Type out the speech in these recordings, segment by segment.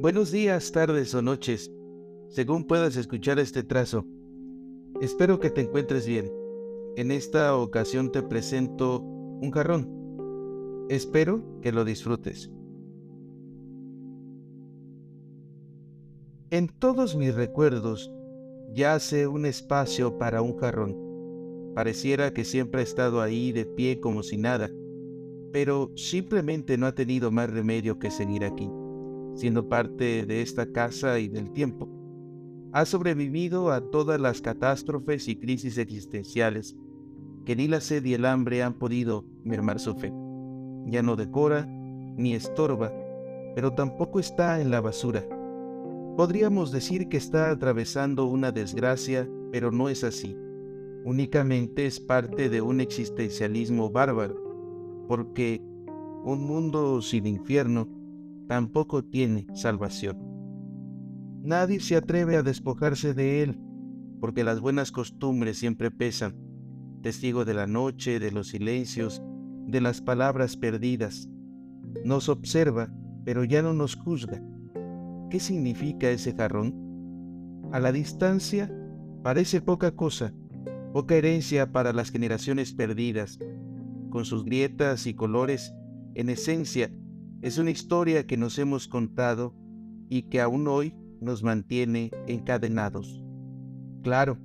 Buenos días, tardes o noches, según puedas escuchar este trazo. Espero que te encuentres bien. En esta ocasión te presento un jarrón. Espero que lo disfrutes. En todos mis recuerdos yace un espacio para un jarrón. Pareciera que siempre ha estado ahí de pie como si nada, pero simplemente no ha tenido más remedio que seguir aquí siendo parte de esta casa y del tiempo. Ha sobrevivido a todas las catástrofes y crisis existenciales que ni la sed y el hambre han podido mermar su fe. Ya no decora ni estorba, pero tampoco está en la basura. Podríamos decir que está atravesando una desgracia, pero no es así. Únicamente es parte de un existencialismo bárbaro, porque un mundo sin infierno tampoco tiene salvación. Nadie se atreve a despojarse de él, porque las buenas costumbres siempre pesan, testigo de la noche, de los silencios, de las palabras perdidas. Nos observa, pero ya no nos juzga. ¿Qué significa ese jarrón? A la distancia parece poca cosa, poca herencia para las generaciones perdidas. Con sus grietas y colores, en esencia es una historia que nos hemos contado y que aún hoy nos mantiene encadenados. Claro,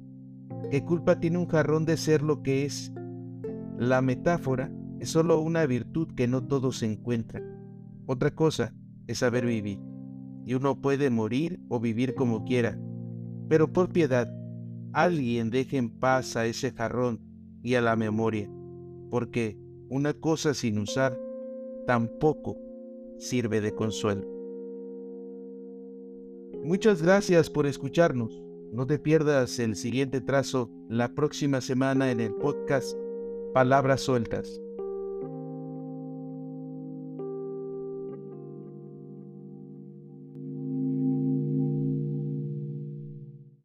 ¿qué culpa tiene un jarrón de ser lo que es? La metáfora es solo una virtud que no todos encuentran. Otra cosa es saber vivir. Y uno puede morir o vivir como quiera. Pero por piedad, alguien deje en paz a ese jarrón y a la memoria. Porque una cosa sin usar tampoco sirve de consuelo. Muchas gracias por escucharnos. No te pierdas el siguiente trazo la próxima semana en el podcast Palabras Sueltas.